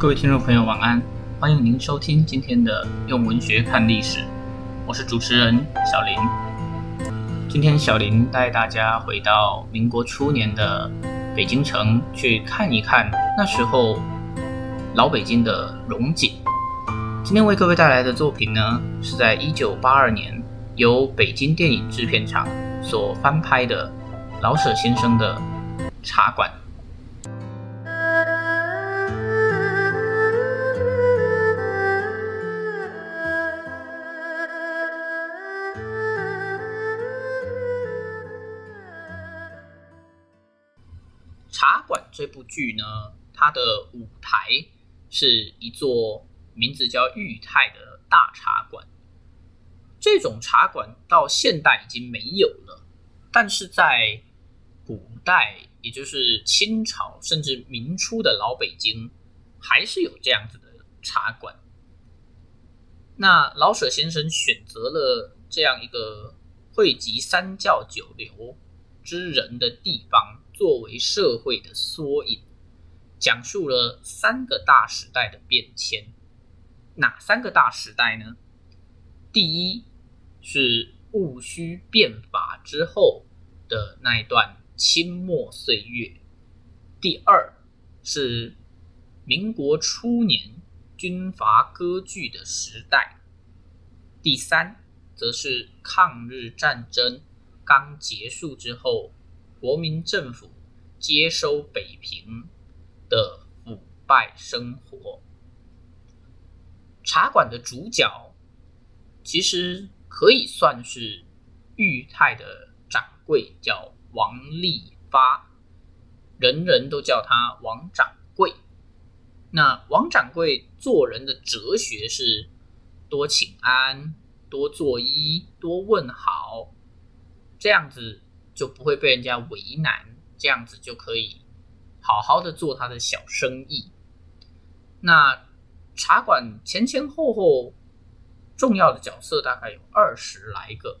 各位听众朋友，晚安！欢迎您收听今天的用文学看历史，我是主持人小林。今天小林带大家回到民国初年的北京城，去看一看那时候老北京的荣景。今天为各位带来的作品呢，是在一九八二年由北京电影制片厂所翻拍的老舍先生的《茶馆》。茶馆这部剧呢，它的舞台是一座名字叫裕泰的大茶馆。这种茶馆到现代已经没有了，但是在古代，也就是清朝甚至明初的老北京，还是有这样子的茶馆。那老舍先生选择了这样一个汇集三教九流之人的地方。作为社会的缩影，讲述了三个大时代的变迁。哪三个大时代呢？第一是戊戌变法之后的那一段清末岁月；第二是民国初年军阀割据的时代；第三则是抗日战争刚结束之后。国民政府接收北平的腐败生活，茶馆的主角其实可以算是裕泰的掌柜，叫王利发，人人都叫他王掌柜。那王掌柜做人的哲学是多请安、多作揖、多问好，这样子。就不会被人家为难，这样子就可以好好的做他的小生意。那茶馆前前后后重要的角色大概有二十来个，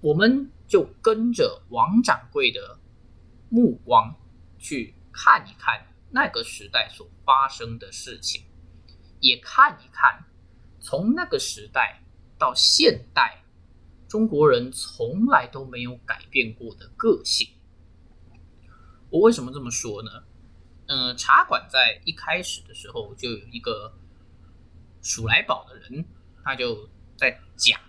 我们就跟着王掌柜的目光去看一看那个时代所发生的事情，也看一看从那个时代到现代。中国人从来都没有改变过的个性。我为什么这么说呢？嗯、茶馆在一开始的时候就有一个数来宝的人，他就在讲，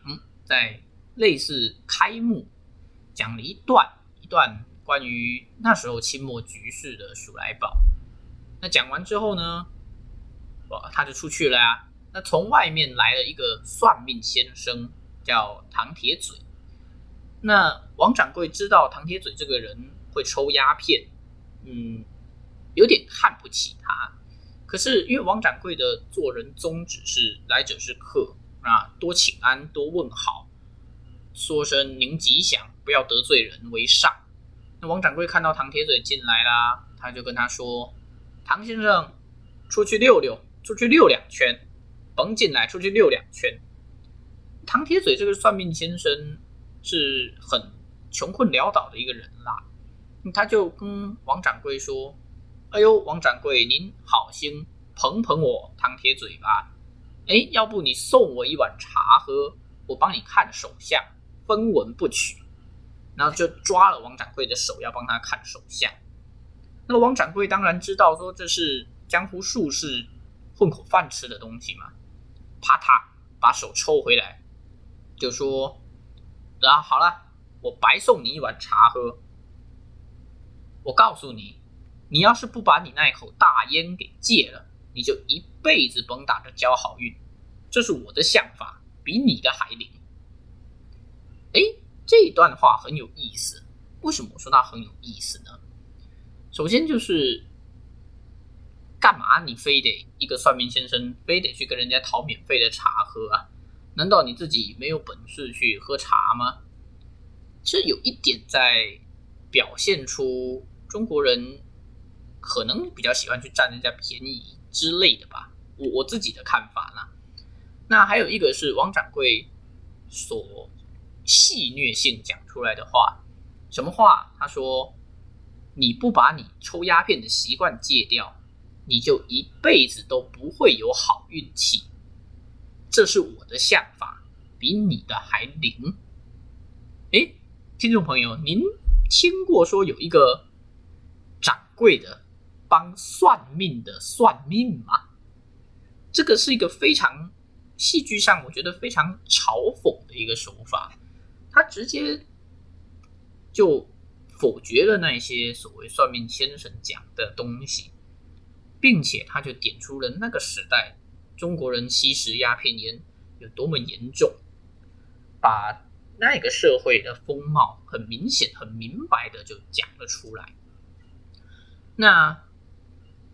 在类似开幕讲了一段一段关于那时候清末局势的数来宝。那讲完之后呢，哇，他就出去了呀。那从外面来了一个算命先生。叫唐铁嘴，那王掌柜知道唐铁嘴这个人会抽鸦片，嗯，有点看不起他。可是因为王掌柜的做人宗旨是来者是客啊，多请安，多问好，说声您吉祥，不要得罪人为上。那王掌柜看到唐铁嘴进来啦，他就跟他说：“唐先生，出去溜溜，出去溜两圈，甭进来，出去溜两圈。”唐铁嘴这个算命先生是很穷困潦倒的一个人啦，他就跟王掌柜说：“哎呦，王掌柜，您好心捧捧我唐铁嘴吧，哎，要不你送我一碗茶喝，我帮你看手相，分文不取。”然后就抓了王掌柜的手，要帮他看手相。那么王掌柜当然知道说这是江湖术士混口饭吃的东西嘛，啪嗒把手抽回来。就说，啊，好了，我白送你一碗茶喝。我告诉你，你要是不把你那一口大烟给戒了，你就一辈子甭打着交好运。这是我的想法，比你的还灵。哎，这段话很有意思。为什么我说它很有意思呢？首先就是，干嘛你非得一个算命先生，非得去跟人家讨免费的茶喝啊？难道你自己没有本事去喝茶吗？这有一点在表现出中国人可能比较喜欢去占人家便宜之类的吧，我我自己的看法啦。那还有一个是王掌柜所戏谑性讲出来的话，什么话？他说：“你不把你抽鸦片的习惯戒掉，你就一辈子都不会有好运气。这是我的想法，比你的还灵。哎，听众朋友，您听过说有一个掌柜的帮算命的算命吗？这个是一个非常戏剧上，我觉得非常嘲讽的一个手法。他直接就否决了那些所谓算命先生讲的东西，并且他就点出了那个时代中国人吸食鸦片烟有多么严重，把。那个社会的风貌很明显、很明白的就讲了出来。那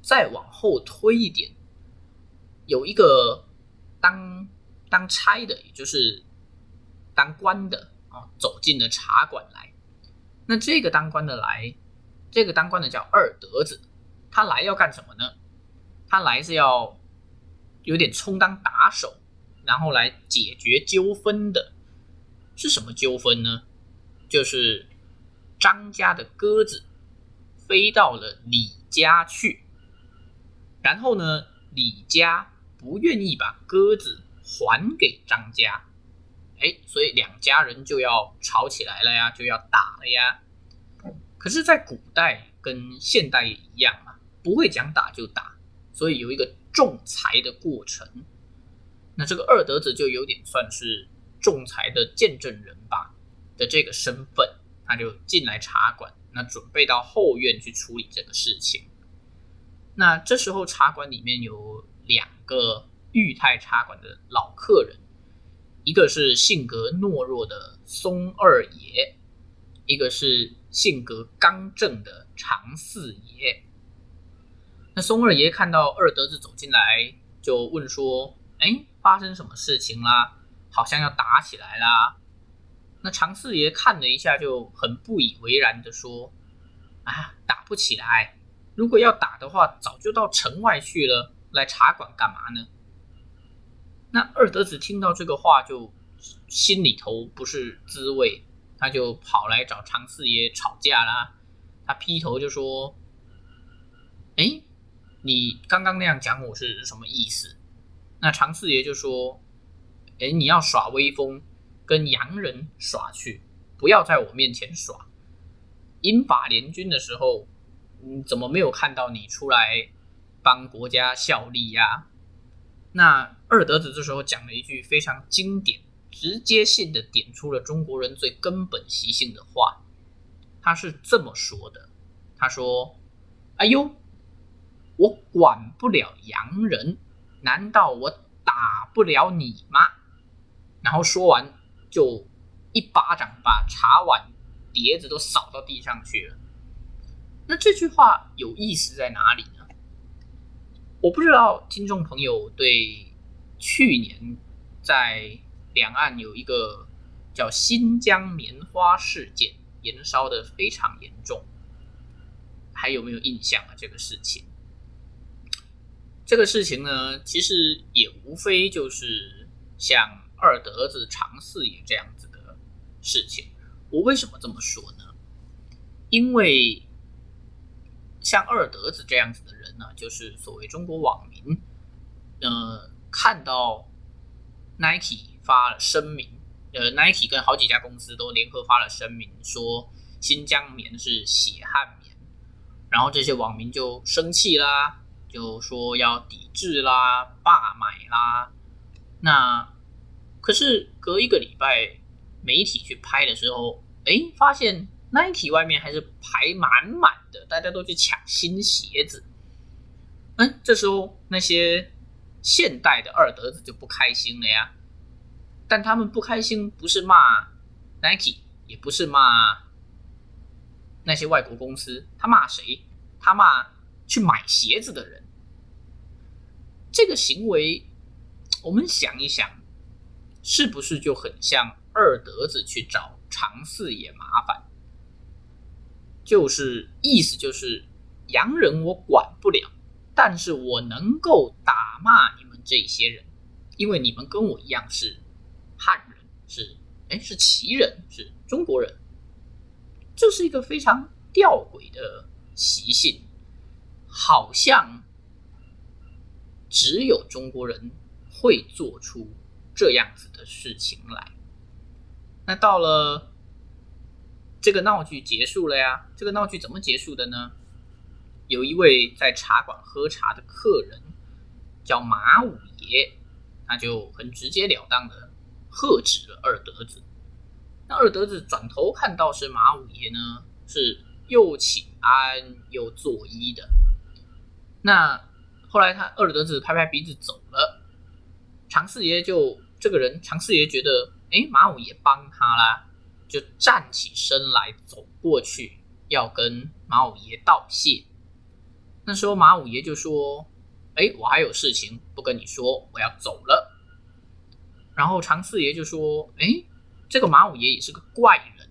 再往后推一点，有一个当当差的，也就是当官的啊，走进了茶馆来。那这个当官的来，这个当官的叫二德子，他来要干什么呢？他来是要有点充当打手，然后来解决纠纷的。是什么纠纷呢？就是张家的鸽子飞到了李家去，然后呢，李家不愿意把鸽子还给张家，哎，所以两家人就要吵起来了呀，就要打了呀。可是，在古代跟现代也一样啊，不会讲打就打，所以有一个仲裁的过程。那这个二德子就有点算是。仲裁的见证人吧的这个身份，他就进来茶馆，那准备到后院去处理这个事情。那这时候茶馆里面有两个裕泰茶馆的老客人，一个是性格懦弱的松二爷，一个是性格刚正的常四爷。那松二爷看到二德子走进来，就问说：“哎，发生什么事情啦？”好像要打起来啦！那常四爷看了一下，就很不以为然的说：“啊，打不起来。如果要打的话，早就到城外去了。来茶馆干嘛呢？”那二德子听到这个话，就心里头不是滋味，他就跑来找常四爷吵架啦。他劈头就说：“，你刚刚那样讲我是什么意思？”那常四爷就说。哎，你要耍威风，跟洋人耍去，不要在我面前耍。英法联军的时候，嗯，怎么没有看到你出来帮国家效力呀？那二德子这时候讲了一句非常经典、直接性的点出了中国人最根本习性的话。他是这么说的：“他说，哎呦，我管不了洋人，难道我打不了你吗？”然后说完，就一巴掌把茶碗碟子都扫到地上去了。那这句话有意思在哪里呢？我不知道听众朋友对去年在两岸有一个叫新疆棉花事件，延烧的非常严重，还有没有印象啊？这个事情，这个事情呢，其实也无非就是像。二德子、常四爷这样子的事情，我为什么这么说呢？因为像二德子这样子的人呢，就是所谓中国网民，呃，看到 Nike 发了声明，呃，Nike 跟好几家公司都联合发了声明，说新疆棉是血汗棉，然后这些网民就生气啦，就说要抵制啦、罢买啦，那。可是隔一个礼拜，媒体去拍的时候，哎，发现 Nike 外面还是排满满的，大家都去抢新鞋子。嗯，这时候那些现代的二德子就不开心了呀。但他们不开心不是骂 Nike，也不是骂那些外国公司，他骂谁？他骂去买鞋子的人。这个行为，我们想一想。是不是就很像二德子去找常四爷麻烦？就是意思就是洋人我管不了，但是我能够打骂你们这些人，因为你们跟我一样是汉人，是哎是旗人，是中国人，这是一个非常吊诡的习性，好像只有中国人会做出这样子的事情来。那到了这个闹剧结束了呀，这个闹剧怎么结束的呢？有一位在茶馆喝茶的客人叫马五爷，他就很直截了当的喝止了二德子。那二德子转头看到是马五爷呢，是又请安又作揖的。那后来他二德子拍拍鼻子走了，常四爷就这个人，常四爷觉得，哎，马五爷帮他啦，就站起身来走过去要跟马五爷道谢。那时候马五爷就说：“哎，我还有事情不跟你说，我要走了。”然后常四爷就说：“哎，这个马五爷也是个怪人，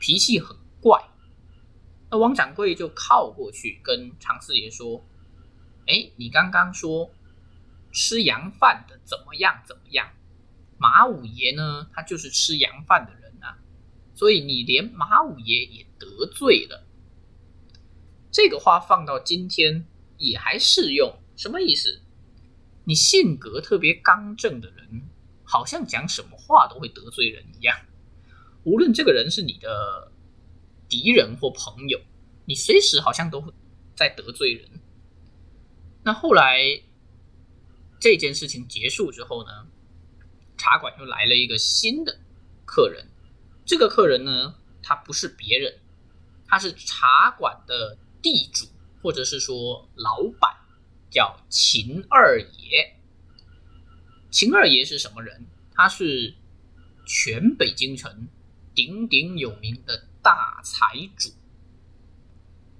脾气很怪。”那王掌柜就靠过去跟常四爷说：“哎，你刚刚说吃洋饭的怎么样？怎么样？马五爷呢？他就是吃洋饭的人啊，所以你连马五爷也得罪了。”这个话放到今天也还适用，什么意思？你性格特别刚正的人，好像讲什么话都会得罪人一样。无论这个人是你的敌人或朋友，你随时好像都会在得罪人。那后来这件事情结束之后呢，茶馆又来了一个新的客人。这个客人呢，他不是别人，他是茶馆的。地主或者是说老板叫秦二爷。秦二爷是什么人？他是全北京城鼎鼎有名的大财主。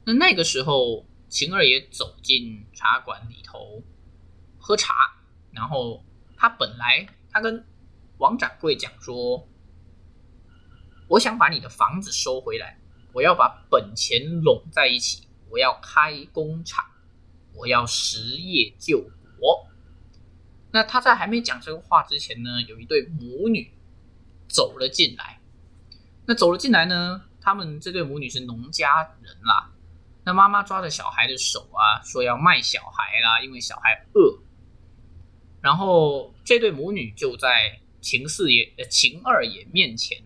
那那个时候，秦二爷走进茶馆里头喝茶，然后他本来他跟王掌柜讲说：“我想把你的房子收回来，我要把本钱拢在一起。”我要开工厂，我要实业救国。那他在还没讲这个话之前呢，有一对母女走了进来。那走了进来呢，他们这对母女是农家人啦。那妈妈抓着小孩的手啊，说要卖小孩啦，因为小孩饿。然后这对母女就在秦四爷、呃秦二爷面前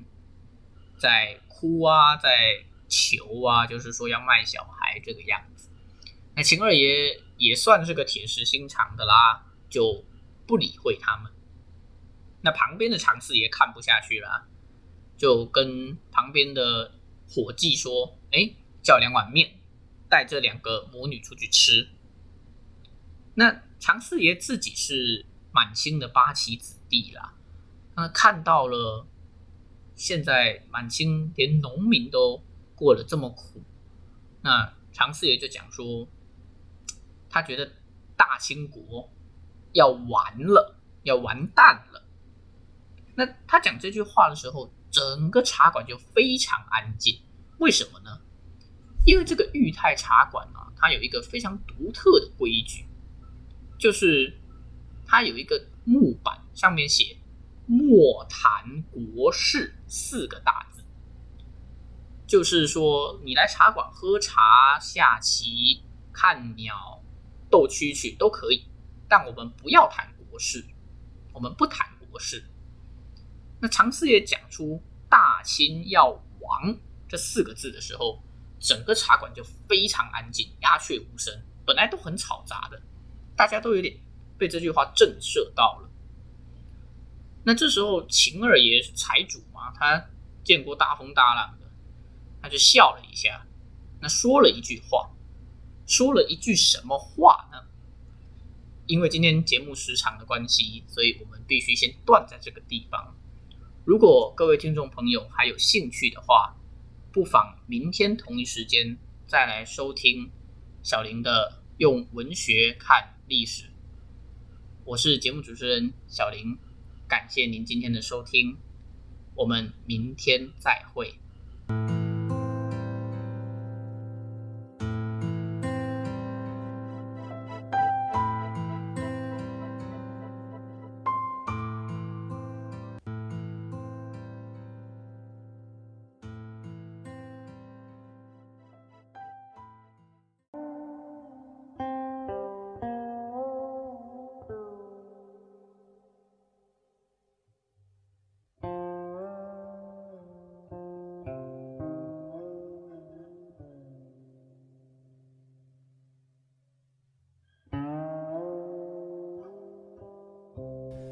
在哭啊，在。求啊，就是说要卖小孩这个样子。那秦二爷也算是个铁石心肠的啦，就不理会他们。那旁边的常四爷看不下去了，就跟旁边的伙计说：“哎，叫两碗面，带这两个母女出去吃。”那常四爷自己是满清的八旗子弟啦，那看到了现在满清连农民都。过得这么苦，那常四爷就讲说，他觉得大清国要完了，要完蛋了。那他讲这句话的时候，整个茶馆就非常安静。为什么呢？因为这个裕泰茶馆啊，它有一个非常独特的规矩，就是它有一个木板，上面写“莫谈国事”四个大字。就是说，你来茶馆喝茶、下棋、看鸟、斗蛐蛐都可以，但我们不要谈国事，我们不谈国事。那常四爷讲出“大清要亡”这四个字的时候，整个茶馆就非常安静，鸦雀无声。本来都很吵杂的，大家都有点被这句话震慑到了。那这时候，秦二爷是财主嘛，他见过大风大浪的。他就笑了一下，那说了一句话，说了一句什么话呢？因为今天节目时长的关系，所以我们必须先断在这个地方。如果各位听众朋友还有兴趣的话，不妨明天同一时间再来收听小林的用文学看历史。我是节目主持人小林，感谢您今天的收听，我们明天再会。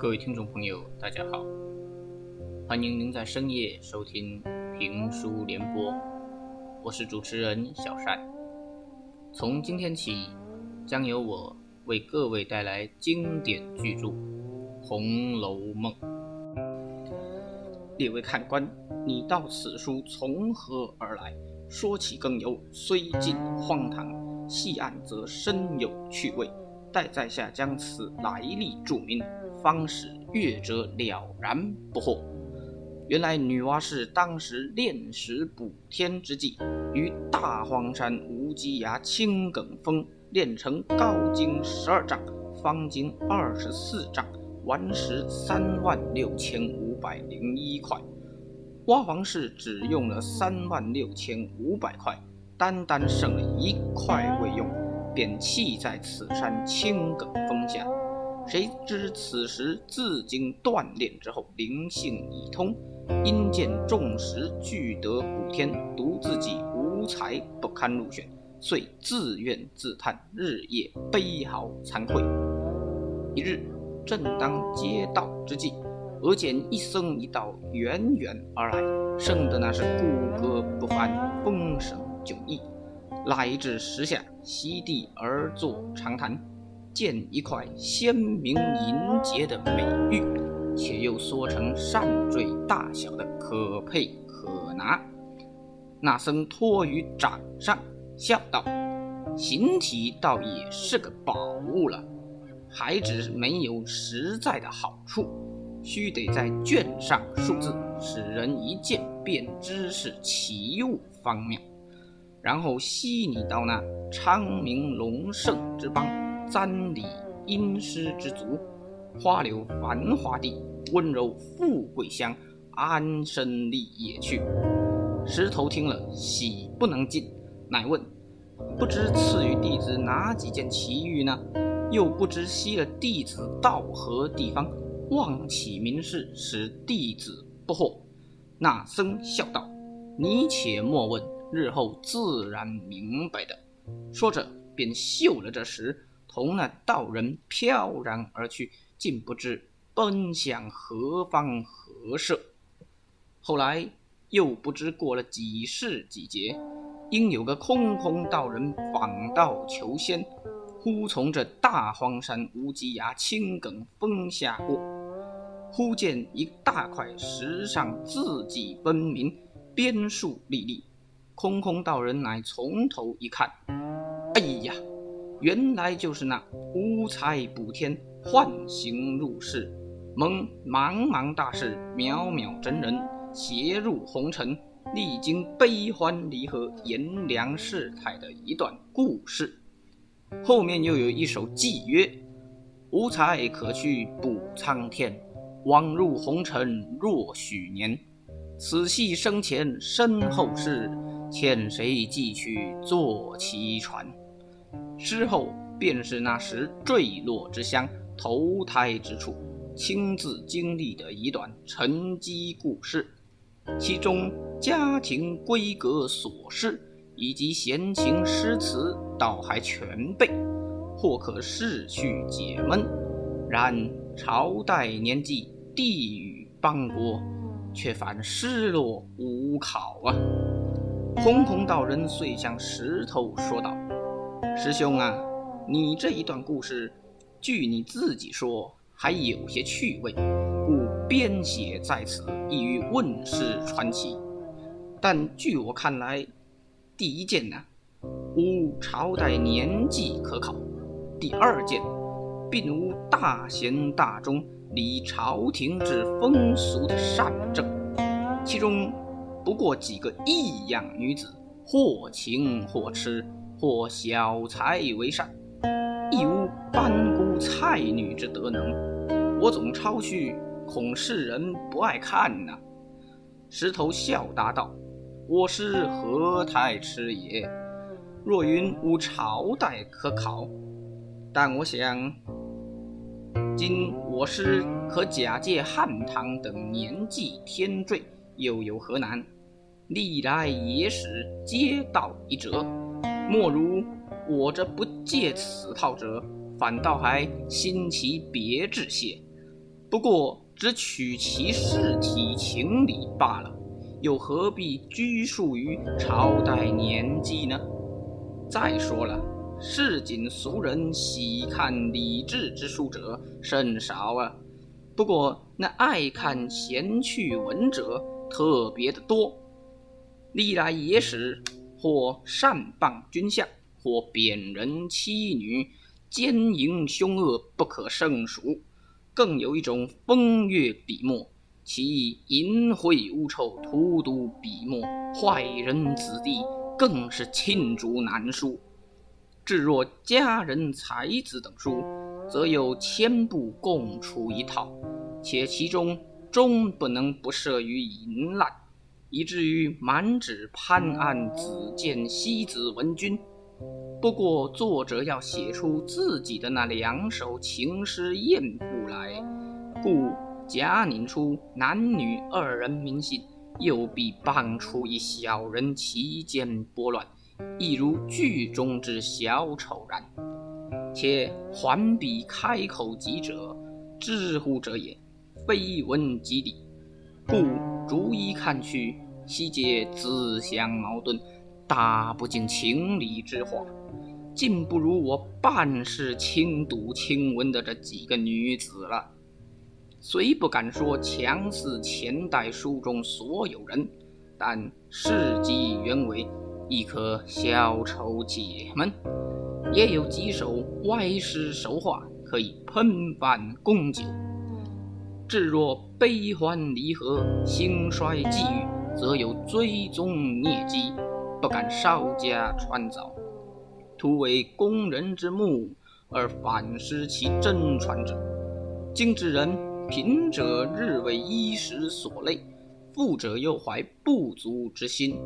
各位听众朋友，大家好，欢迎您在深夜收听评书联播，我是主持人小善。从今天起，将由我为各位带来经典巨著《红楼梦》。列位看官，你道此书从何而来？说起更有，虽近荒唐，细按则深有趣味。待在下将此来历注明。方使阅者了然不惑。原来女娲是当时炼石补天之际，于大荒山无稽崖青埂峰炼成高经十二丈，方经二十四丈，顽石三万六千五百零一块。娲皇氏只用了三万六千五百块，单单剩了一块未用，便弃在此山青埂峰下。谁知此时自经锻炼之后，灵性已通，因见众石俱得补天，独自己无才不堪入选，遂自怨自叹，日夜悲嚎惭愧。一日，正当接道之际，俄见一僧一道远远而来，生的那是骨骼不凡，风神迥异。来至石下，席地而坐长谈。见一块鲜明银洁的美玉，且又缩成扇坠大小的，可佩可拿。那僧托于掌上，笑道：“形体倒也是个宝物了，还只没有实在的好处，须得在卷上数字，使人一见便知是奇物方妙。然后吸你到那昌明隆盛之邦。”簪礼阴湿之足，花柳繁华地，温柔富贵乡，安身立业去。石头听了，喜不能禁，乃问：不知赐予弟子哪几件奇遇呢？又不知吸了弟子到何地方，妄起名事，使弟子不惑。那僧笑道：你且莫问，日后自然明白的。说着，便嗅了这石。同那道人飘然而去，竟不知奔向何方何舍。后来又不知过了几世几劫，因有个空空道人访道求仙，忽从这大荒山无稽崖青埂峰下过，忽见一大块石上字迹分明，边数历历。空空道人乃从头一看，哎呀！原来就是那无才补天，幻形入世，蒙茫茫大事渺渺真人携入红尘，历经悲欢离合、炎凉世态的一段故事。后面又有一首寄曰：“无才可去补苍天，枉入红尘若许年。此系生前身后事，欠谁寄去坐骑船。”之后便是那时坠落之乡、投胎之处，亲自经历的一段沉积故事，其中家庭规格琐事以及闲情诗词倒还全备，或可释去解闷。然朝代年纪、地域邦国，却反失落无考啊！空空道人遂向石头说道。师兄啊，你这一段故事，据你自己说还有些趣味，故编写在此，意欲问世传奇。但据我看来，第一件呢，无朝代年纪可考；第二件，并无大贤大忠、理朝廷之风俗的善政，其中不过几个异样女子，或情或痴。或小才为善，亦无班姑蔡女之德能。我总抄去，恐世人不爱看呐、石头笑答道：“我师何太痴也？若云无朝代可考，但我想，今我师可假借汉唐等年纪天坠，又有何难？历来野史皆道一辙。”莫如我这不借此套者，反倒还新奇别致些。不过只取其事体情理罢了，又何必拘束于朝代年纪呢？再说了，市井俗人喜看礼制之书者甚少啊。不过那爱看闲趣文者特别的多，历来野史或善谤君相，或贬人妻女，奸淫凶恶不可胜数。更有一种风月笔墨，其淫秽污臭、荼毒笔墨，坏人子弟更是罄竹难书。至若佳人才子等书，则有千部共出一套，且其中终不能不涉于淫滥，以至于满纸潘安子建西子文君。不过作者要写出自己的那两首情诗艳赋来，故假拟出男女二人名姓，又必傍出一小人其间拨乱，亦如剧中之小丑然。且还笔开口即者，知乎者也，非文即理，故逐一看去，悉皆自相矛盾，大不近情理之话。竟不如我半世轻读轻闻的这几个女子了。虽不敢说强似前代书中所有人，但事迹原委，亦可消愁解闷。也有几首歪诗熟画，可以喷饭供酒。至若悲欢离合、兴衰际遇，则有追踪孽迹，不敢稍加穿凿。徒为工人之目而反失其真传者，今之人贫者日为衣食所累，富者又怀不足之心，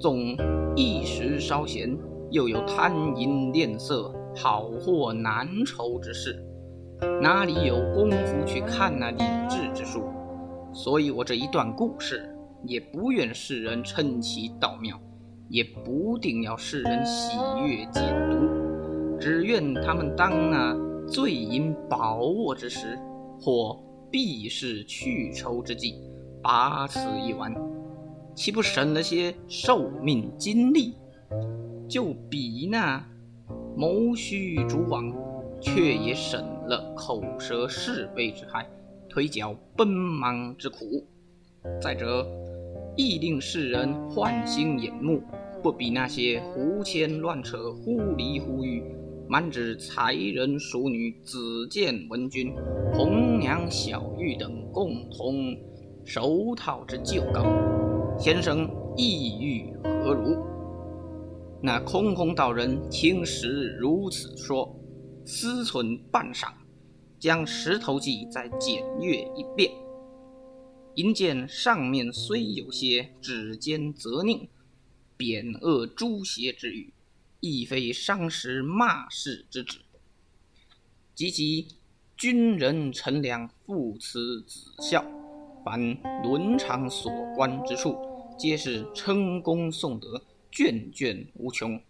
纵一时稍闲，又有贪淫恋色、好货难酬之事，哪里有功夫去看那礼制之书？所以我这一段故事，也不愿世人称其道妙。也不定要世人喜悦解读，只愿他们当那醉饮饱卧之时，或避世去愁之际，把此一玩，岂不省了些寿命精力？就比那谋虚逐妄，却也省了口舌是非之害，腿脚奔忙之苦。再者，亦令世人欢欣眼目，不比那些胡牵乱扯、忽离忽遇、满纸才人淑女、子建文君、红娘小玉等共同手套之旧稿。先生意欲何如？那空空道人听时如此说，思忖半晌，将《石头记》再检阅一遍。因见上面虽有些指尖责佞、贬恶诛邪之语，亦非伤时骂世之旨。及其军人臣良父慈子孝，凡伦常所观之处，皆是称功颂德，卷卷无穷，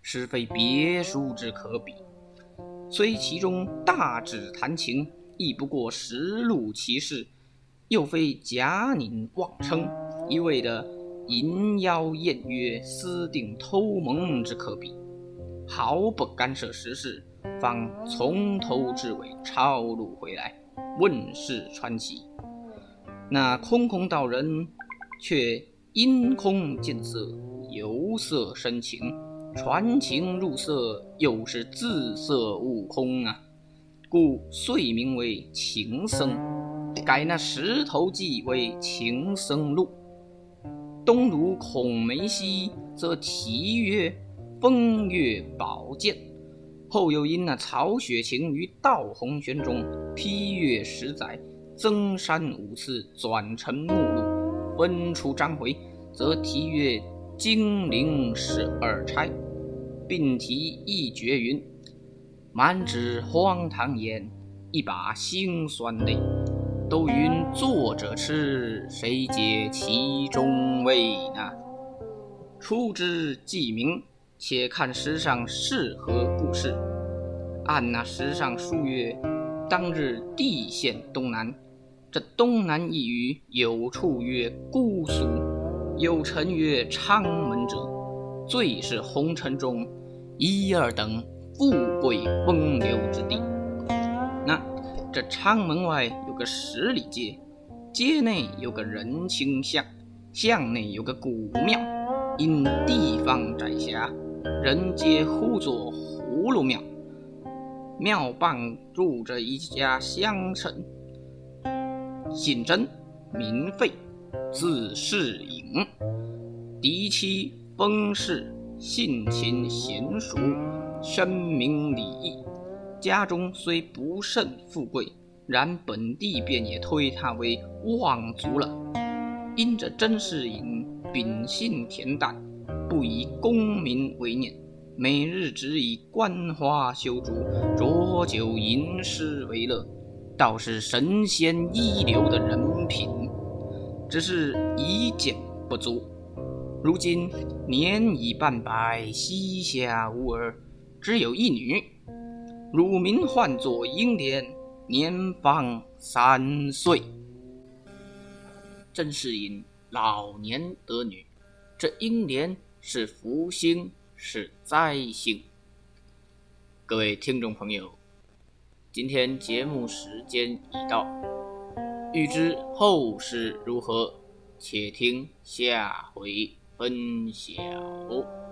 实非别书之可比。虽其中大旨谈情，亦不过实录其事。又非假拟妄称，一味的淫邀艳约、私定偷蒙之可比，毫不干涉时事，方从头至尾抄录回来，问世传奇。那空空道人却因空见色，由色生情，传情入色，又是自色悟空啊，故遂名为情僧。改那石头记为情僧录，东鲁孔梅溪则题曰风月宝鉴，后又因那曹雪芹于道红轩中批阅十载，增删五次，转成目录，分出章回，则题曰金陵十二钗，并题一绝云：满纸荒唐言，一把辛酸泪。都云作者痴，谁解其中味呢？初知既明，且看石上是何故事。按那石上书曰：当日地陷东南，这东南一隅，有处曰姑苏，有城曰昌门者，最是红尘中一二等富贵风流之地。那这昌门外有个十里街，街内有个人情巷，巷内有个古庙，因地方窄狭，人皆呼作葫芦庙。庙傍住着一家乡绅，姓甄，名费，字士隐，嫡妻封氏，性情娴熟，深明礼义。家中虽不甚富贵，然本地便也推他为望族了。因这甄士隐秉性恬淡，不以功名为念。每日只以观花修竹、酌酒吟诗为乐，倒是神仙一流的人品，只是一见不足。如今年已半百，膝下无儿，只有一女，乳名唤作英莲，年方三岁。曾士隐老年得女，这英莲是福星。是灾星。各位听众朋友，今天节目时间已到，欲知后事如何，且听下回分晓。